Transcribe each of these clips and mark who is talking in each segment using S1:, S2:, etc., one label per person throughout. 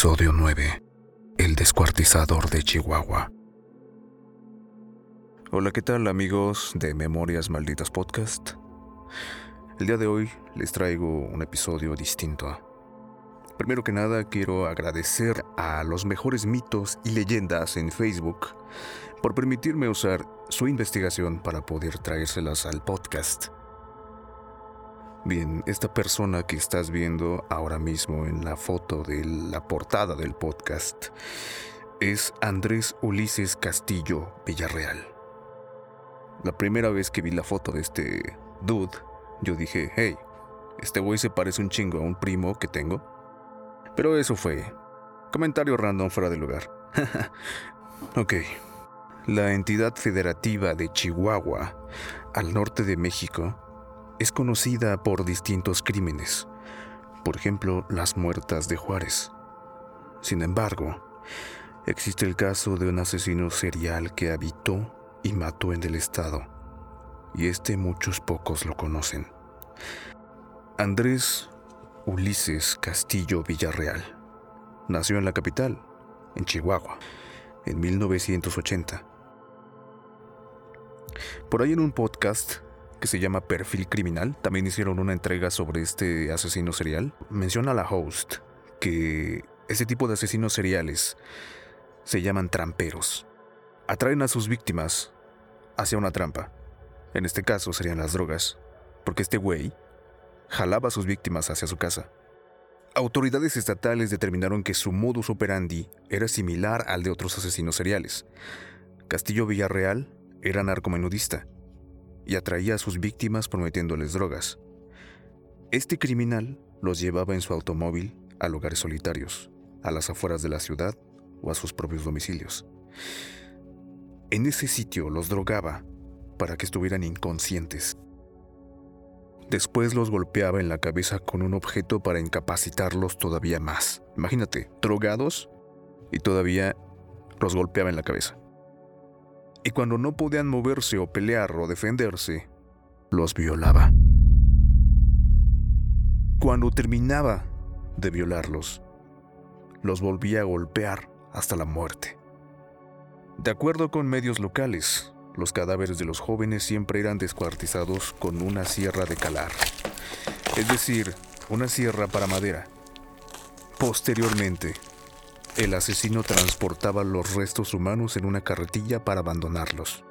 S1: Episodio 9. El descuartizador de Chihuahua. Hola, ¿qué tal amigos de Memorias Malditas Podcast? El día de hoy les traigo un episodio distinto. Primero que nada quiero agradecer a los mejores mitos y leyendas en Facebook por permitirme usar su investigación para poder traérselas al podcast. Bien, esta persona que estás viendo ahora mismo en la foto de la portada del podcast es Andrés Ulises Castillo Villarreal. La primera vez que vi la foto de este dude, yo dije, hey, este güey se parece un chingo a un primo que tengo. Pero eso fue comentario random fuera de lugar. ok. La entidad federativa de Chihuahua, al norte de México, es conocida por distintos crímenes, por ejemplo, las muertas de Juárez. Sin embargo, existe el caso de un asesino serial que habitó y mató en el estado, y este muchos pocos lo conocen. Andrés Ulises Castillo Villarreal nació en la capital, en Chihuahua, en 1980. Por ahí en un podcast que se llama Perfil Criminal. También hicieron una entrega sobre este asesino serial. Menciona la host que ese tipo de asesinos seriales se llaman tramperos. Atraen a sus víctimas hacia una trampa. En este caso serían las drogas, porque este güey jalaba a sus víctimas hacia su casa. Autoridades estatales determinaron que su modus operandi era similar al de otros asesinos seriales. Castillo Villarreal era narcomenudista y atraía a sus víctimas prometiéndoles drogas. Este criminal los llevaba en su automóvil a lugares solitarios, a las afueras de la ciudad o a sus propios domicilios. En ese sitio los drogaba para que estuvieran inconscientes. Después los golpeaba en la cabeza con un objeto para incapacitarlos todavía más. Imagínate, drogados y todavía los golpeaba en la cabeza y cuando no podían moverse o pelear o defenderse, los violaba. Cuando terminaba de violarlos, los volvía a golpear hasta la muerte. De acuerdo con medios locales, los cadáveres de los jóvenes siempre eran descuartizados con una sierra de calar, es decir, una sierra para madera. Posteriormente, el asesino transportaba los restos humanos en una carretilla para abandonarlos.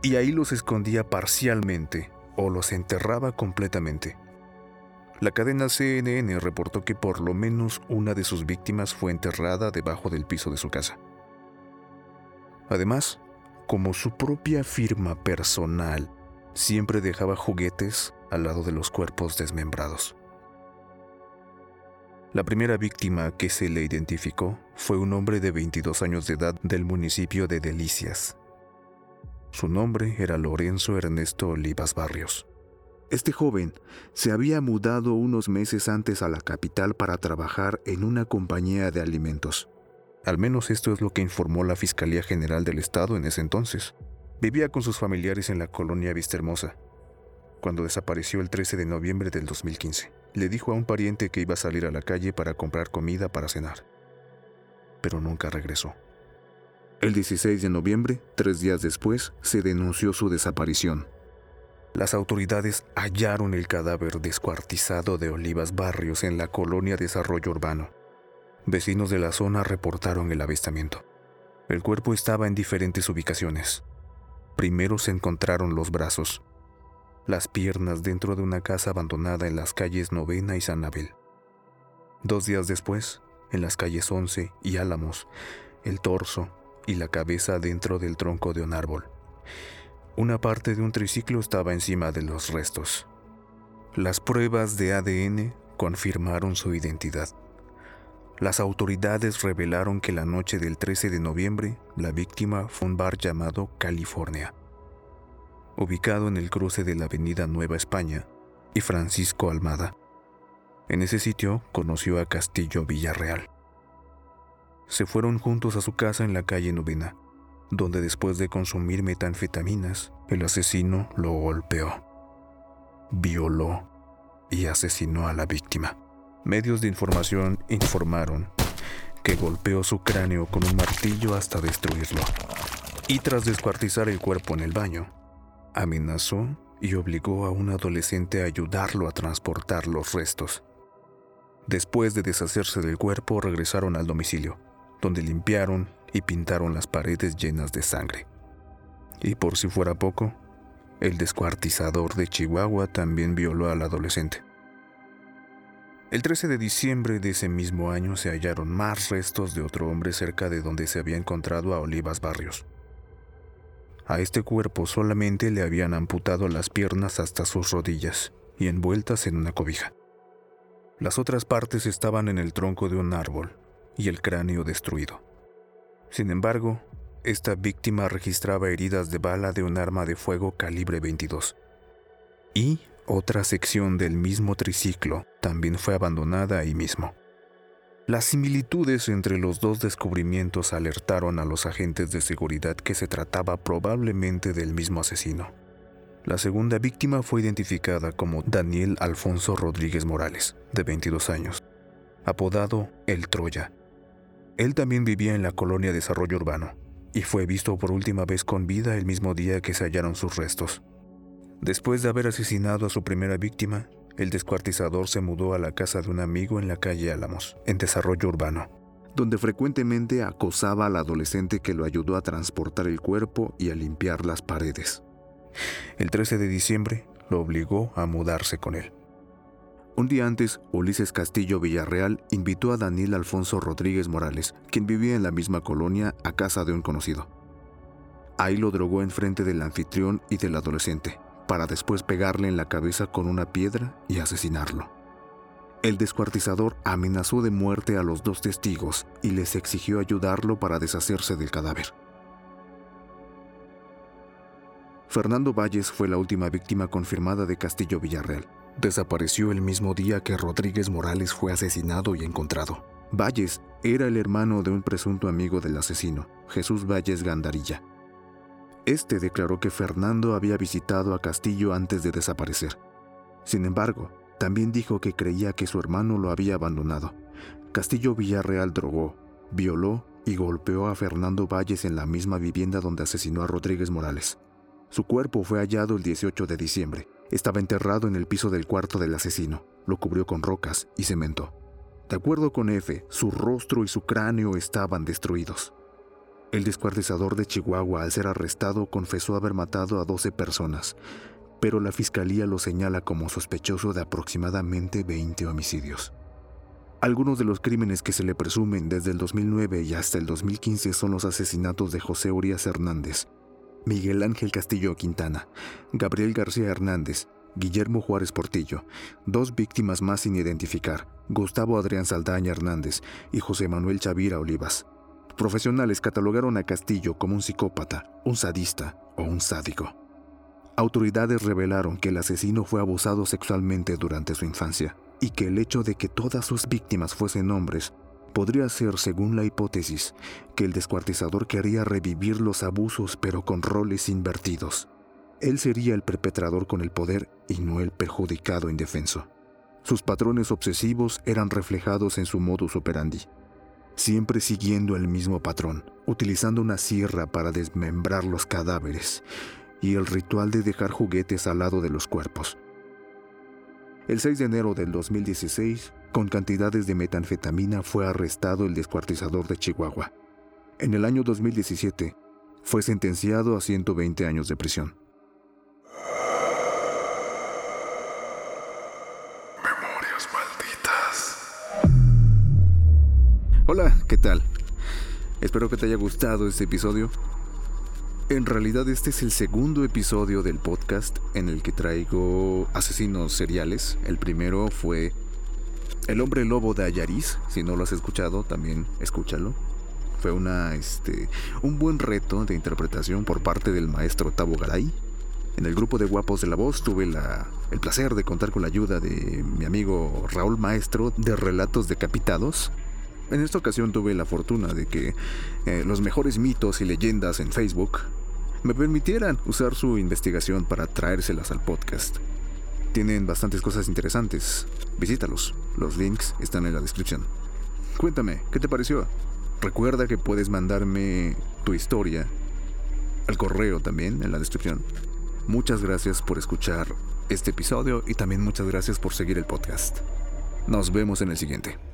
S1: Y ahí los escondía parcialmente o los enterraba completamente. La cadena CNN reportó que por lo menos una de sus víctimas fue enterrada debajo del piso de su casa. Además, como su propia firma personal, siempre dejaba juguetes al lado de los cuerpos desmembrados. La primera víctima que se le identificó fue un hombre de 22 años de edad del municipio de Delicias. Su nombre era Lorenzo Ernesto Olivas Barrios. Este joven se había mudado unos meses antes a la capital para trabajar en una compañía de alimentos. Al menos esto es lo que informó la Fiscalía General del Estado en ese entonces. Vivía con sus familiares en la colonia Vistahermosa, cuando desapareció el 13 de noviembre del 2015 le dijo a un pariente que iba a salir a la calle para comprar comida para cenar, pero nunca regresó. El 16 de noviembre, tres días después, se denunció su desaparición. Las autoridades hallaron el cadáver descuartizado de Olivas Barrios en la colonia Desarrollo Urbano. Vecinos de la zona reportaron el avistamiento. El cuerpo estaba en diferentes ubicaciones. Primero se encontraron los brazos, las piernas dentro de una casa abandonada en las calles Novena y San Abel. Dos días después, en las calles Once y Álamos, el torso y la cabeza dentro del tronco de un árbol. Una parte de un triciclo estaba encima de los restos. Las pruebas de ADN confirmaron su identidad. Las autoridades revelaron que la noche del 13 de noviembre la víctima fue un bar llamado California ubicado en el cruce de la Avenida Nueva España y Francisco Almada. En ese sitio conoció a Castillo Villarreal. Se fueron juntos a su casa en la calle Novena, donde después de consumir metanfetaminas, el asesino lo golpeó, violó y asesinó a la víctima. Medios de información informaron que golpeó su cráneo con un martillo hasta destruirlo. Y tras descuartizar el cuerpo en el baño, amenazó y obligó a un adolescente a ayudarlo a transportar los restos. Después de deshacerse del cuerpo, regresaron al domicilio, donde limpiaron y pintaron las paredes llenas de sangre. Y por si fuera poco, el descuartizador de Chihuahua también violó al adolescente. El 13 de diciembre de ese mismo año se hallaron más restos de otro hombre cerca de donde se había encontrado a Olivas Barrios. A este cuerpo solamente le habían amputado las piernas hasta sus rodillas y envueltas en una cobija. Las otras partes estaban en el tronco de un árbol y el cráneo destruido. Sin embargo, esta víctima registraba heridas de bala de un arma de fuego calibre 22. Y otra sección del mismo triciclo también fue abandonada ahí mismo. Las similitudes entre los dos descubrimientos alertaron a los agentes de seguridad que se trataba probablemente del mismo asesino. La segunda víctima fue identificada como Daniel Alfonso Rodríguez Morales, de 22 años, apodado El Troya. Él también vivía en la colonia Desarrollo Urbano y fue visto por última vez con vida el mismo día que se hallaron sus restos. Después de haber asesinado a su primera víctima, el descuartizador se mudó a la casa de un amigo en la calle Álamos, en desarrollo urbano, donde frecuentemente acosaba al adolescente que lo ayudó a transportar el cuerpo y a limpiar las paredes. El 13 de diciembre lo obligó a mudarse con él. Un día antes, Ulises Castillo Villarreal invitó a Daniel Alfonso Rodríguez Morales, quien vivía en la misma colonia, a casa de un conocido. Ahí lo drogó en frente del anfitrión y del adolescente, para después pegarle en la cabeza con una piedra y asesinarlo. El descuartizador amenazó de muerte a los dos testigos y les exigió ayudarlo para deshacerse del cadáver. Fernando Valles fue la última víctima confirmada de Castillo Villarreal. Desapareció el mismo día que Rodríguez Morales fue asesinado y encontrado. Valles era el hermano de un presunto amigo del asesino, Jesús Valles Gandarilla, este declaró que Fernando había visitado a Castillo antes de desaparecer. Sin embargo, también dijo que creía que su hermano lo había abandonado. Castillo Villarreal drogó, violó y golpeó a Fernando Valles en la misma vivienda donde asesinó a Rodríguez Morales. Su cuerpo fue hallado el 18 de diciembre. Estaba enterrado en el piso del cuarto del asesino. Lo cubrió con rocas y cemento. De acuerdo con F, su rostro y su cráneo estaban destruidos. El descuartizador de Chihuahua, al ser arrestado, confesó haber matado a 12 personas, pero la fiscalía lo señala como sospechoso de aproximadamente 20 homicidios. Algunos de los crímenes que se le presumen desde el 2009 y hasta el 2015 son los asesinatos de José Urias Hernández, Miguel Ángel Castillo Quintana, Gabriel García Hernández, Guillermo Juárez Portillo, dos víctimas más sin identificar, Gustavo Adrián Saldaña Hernández y José Manuel Chavira Olivas. Profesionales catalogaron a Castillo como un psicópata, un sadista o un sádico. Autoridades revelaron que el asesino fue abusado sexualmente durante su infancia y que el hecho de que todas sus víctimas fuesen hombres podría ser, según la hipótesis, que el descuartizador quería revivir los abusos pero con roles invertidos. Él sería el perpetrador con el poder y no el perjudicado indefenso. Sus patrones obsesivos eran reflejados en su modus operandi siempre siguiendo el mismo patrón, utilizando una sierra para desmembrar los cadáveres y el ritual de dejar juguetes al lado de los cuerpos. El 6 de enero del 2016, con cantidades de metanfetamina, fue arrestado el descuartizador de Chihuahua. En el año 2017, fue sentenciado a 120 años de prisión. Hola, ¿qué tal? Espero que te haya gustado este episodio. En realidad este es el segundo episodio del podcast en el que traigo asesinos seriales. El primero fue El hombre lobo de Ayariz. Si no lo has escuchado, también escúchalo. Fue una, este, un buen reto de interpretación por parte del maestro Tabo Garay. En el grupo de Guapos de la Voz tuve la, el placer de contar con la ayuda de mi amigo Raúl Maestro de Relatos Decapitados en esta ocasión tuve la fortuna de que eh, los mejores mitos y leyendas en Facebook me permitieran usar su investigación para traérselas al podcast. Tienen bastantes cosas interesantes. Visítalos. Los links están en la descripción. Cuéntame, ¿qué te pareció? Recuerda que puedes mandarme tu historia al correo también en la descripción. Muchas gracias por escuchar este episodio y también muchas gracias por seguir el podcast. Nos vemos en el siguiente.